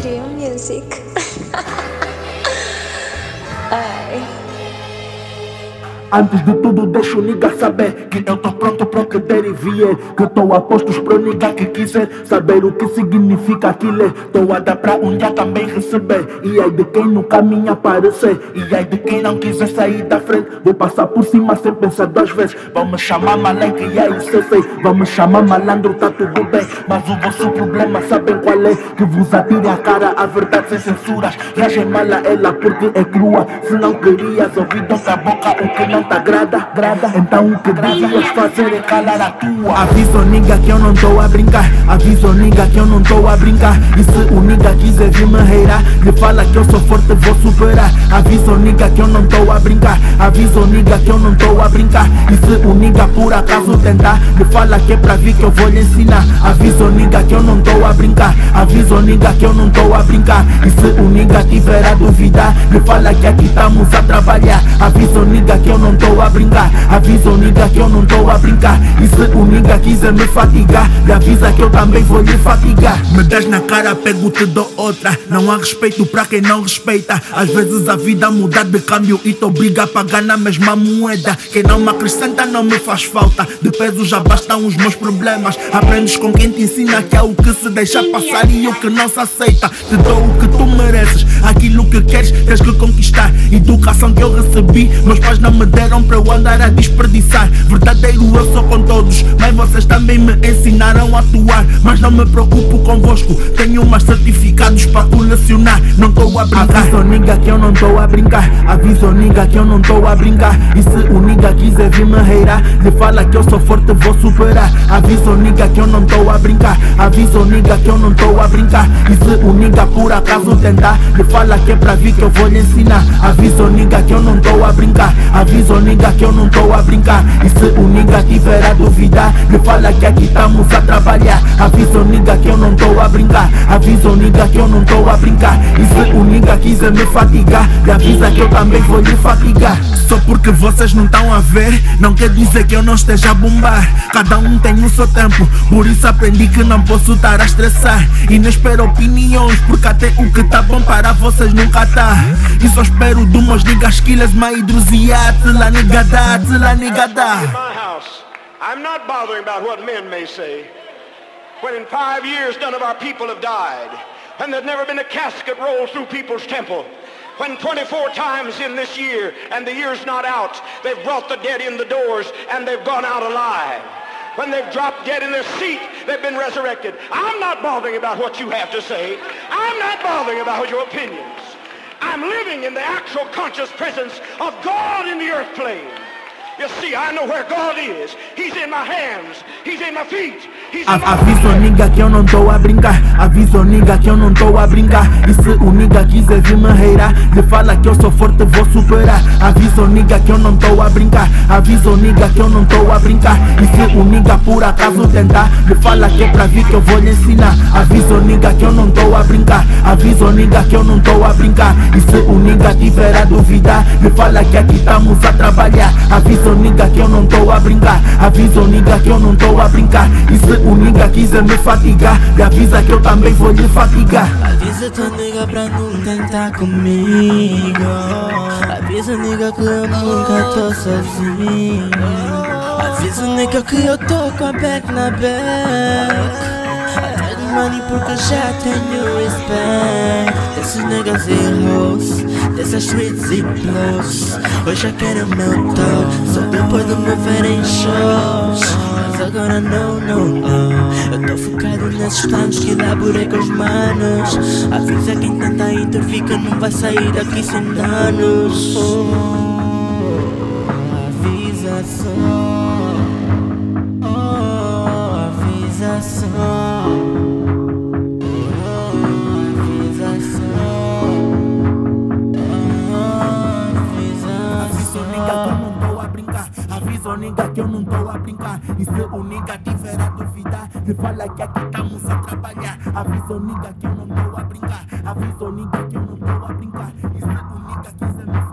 Dream Music. Ai. Antes de tudo deixa o nigga saber Que eu tô pronto pro que der e vier Que eu tô a postos pro nigga que quiser. Saber o que significa aquilo Tô a dar pra um dia também receber. E aí de quem no caminho aparecer E aí de quem não quiser sair da frente. Vou passar por cima sem pensar duas vezes. Vão me chamar malandro e aí cê sei Vão me chamar malandro, tá tudo bem. Mas o vosso problema sabem qual é? Que vos atire a cara a verdade sem censuras. Reagem mala ela porque é crua. Se não querias ouvir da boca o que não agrada, grada. Então o que devias fazer é calar a tua. Aviso nigga que eu não tô a brincar. Aviso nigga que eu não tô a brincar. E se o nigga quiser vir me reirar, lhe fala que eu sou forte, vou superar. Aviso nigga que eu não tô a brincar. Aviso nigga que eu não tô a brincar. E se o nigga por acaso tentar, lhe fala que é pra vir que eu vou lhe ensinar. Aviso nigga que eu não tô a brincar. Aviso nigga que eu não tô a brincar. E se o nigga tiver a duvidar, lhe fala que aqui estamos a trabalhar. Aviso nigga que eu não não tô a brincar. Avisa o nigga que eu não tô a brincar. E se o nigga quiser me fatigar Me avisa que eu também vou lhe fatigar. Me das na cara, pego-te dou outra. Não há respeito pra quem não respeita. Às vezes a vida muda de câmbio E te obriga a pagar na mesma moeda. Quem não me acrescenta não me faz falta. De peso já bastam os meus problemas. Aprendes com quem te ensina que é o que se deixa passar E o que não se aceita. Te dou o que tu mereces. Aquilo que queres, tens que conquistar. Educação que eu recebi Meus pais não me deram deram para eu andar a desperdiçar. Verdadeiro eu sou com todos, mas vocês também me ensinaram a atuar. Mas não me preocupo convosco, tenho mais certificados para colecionar. Não estou a brincar. Aviso nigga que eu não estou a brincar. Aviso nigga que eu não estou a brincar. E se o nigga quiser vir me reirar, lhe fala que eu sou forte, vou superar. Aviso nigga que eu não estou a brincar. Aviso nigga que eu não estou a brincar. E se o nigga por acaso tentar, lhe fala que é para vir que eu vou lhe ensinar. Aviso nigga que eu não estou a brincar. Aviso Aviso nigga que eu não tô a brincar. E se o nigga tiver a duvidar Me fala que aqui estamos a trabalhar. Aviso nigga que eu não tô a brincar. Aviso nigga que eu não tô a brincar. E se o nigga quiser me fatigar Me avisa que eu também vou lhe fatigar. Só porque vocês não estão a ver Não quer dizer que eu não esteja a bombar. Cada um tem o seu tempo Por isso aprendi que não posso estar a estressar. E não espero opiniões Porque até o que tá bom para vocês nunca tá. E só espero de umas niggas killers, my hidrosiates la nigada, la nigada. In my house, I'm not bothering about what men may say. When in five years none of our people have died, and there's never been a casket rolled through people's temple. When 24 times in this year, and the year's not out, they've brought the dead in the doors, and they've gone out alive. When they've dropped dead in their seat, they've been resurrected. I'm not bothering about what you have to say. I'm not bothering about your opinions. I'm living in the actual conscious presence of God in the earth plane. Aviso nigga que eu não tô a brincar. Aviso nigga que eu não tô a brincar. E se o nigga quiser vir me reirar Lhe fala que eu sou forte, vou superar. Aviso nigga que eu não tô a brincar. Aviso nigga que eu não tô a brincar. E se o nigga por acaso tentar Lhe fala que é pra vir que eu vou lhe ensinar. Aviso nigga que eu não tô a brincar. Aviso nigga que eu não tô a brincar. E se o nigga tiver a duvidar Lhe fala que aqui estamos a trabalhar. Aviso nigga que eu não tô a brincar. Aviso nigga que eu não tô a brincar. E se o nigga quiser me fatigar Me avisa que eu também vou lhe fatigar. Avisa tua nigga pra não tentar comigo. Avisa nigga que eu nunca tô sozinho. Avisa nigga que eu tô com a back na back. Money porque já tenho respect. Desses niggas e hoes, dessas streets e blows Hoje já quero meu talk, só depois de me ver em shows. Agora não, não, não. Eu tô focado nesses planos que elaborei com os manos. Avisa quem tenta intervir que não vai sair daqui sem danos. Oh, Avisa só. Oh, Avisa só só nega que eu não tô a brincar. E se o nega tiver a duvidar, se fala que aqui estamos a trabalhar. Avisa o nega que eu não tô a brincar. Avisa o nega que eu não tô a brincar. E se o nega quiser me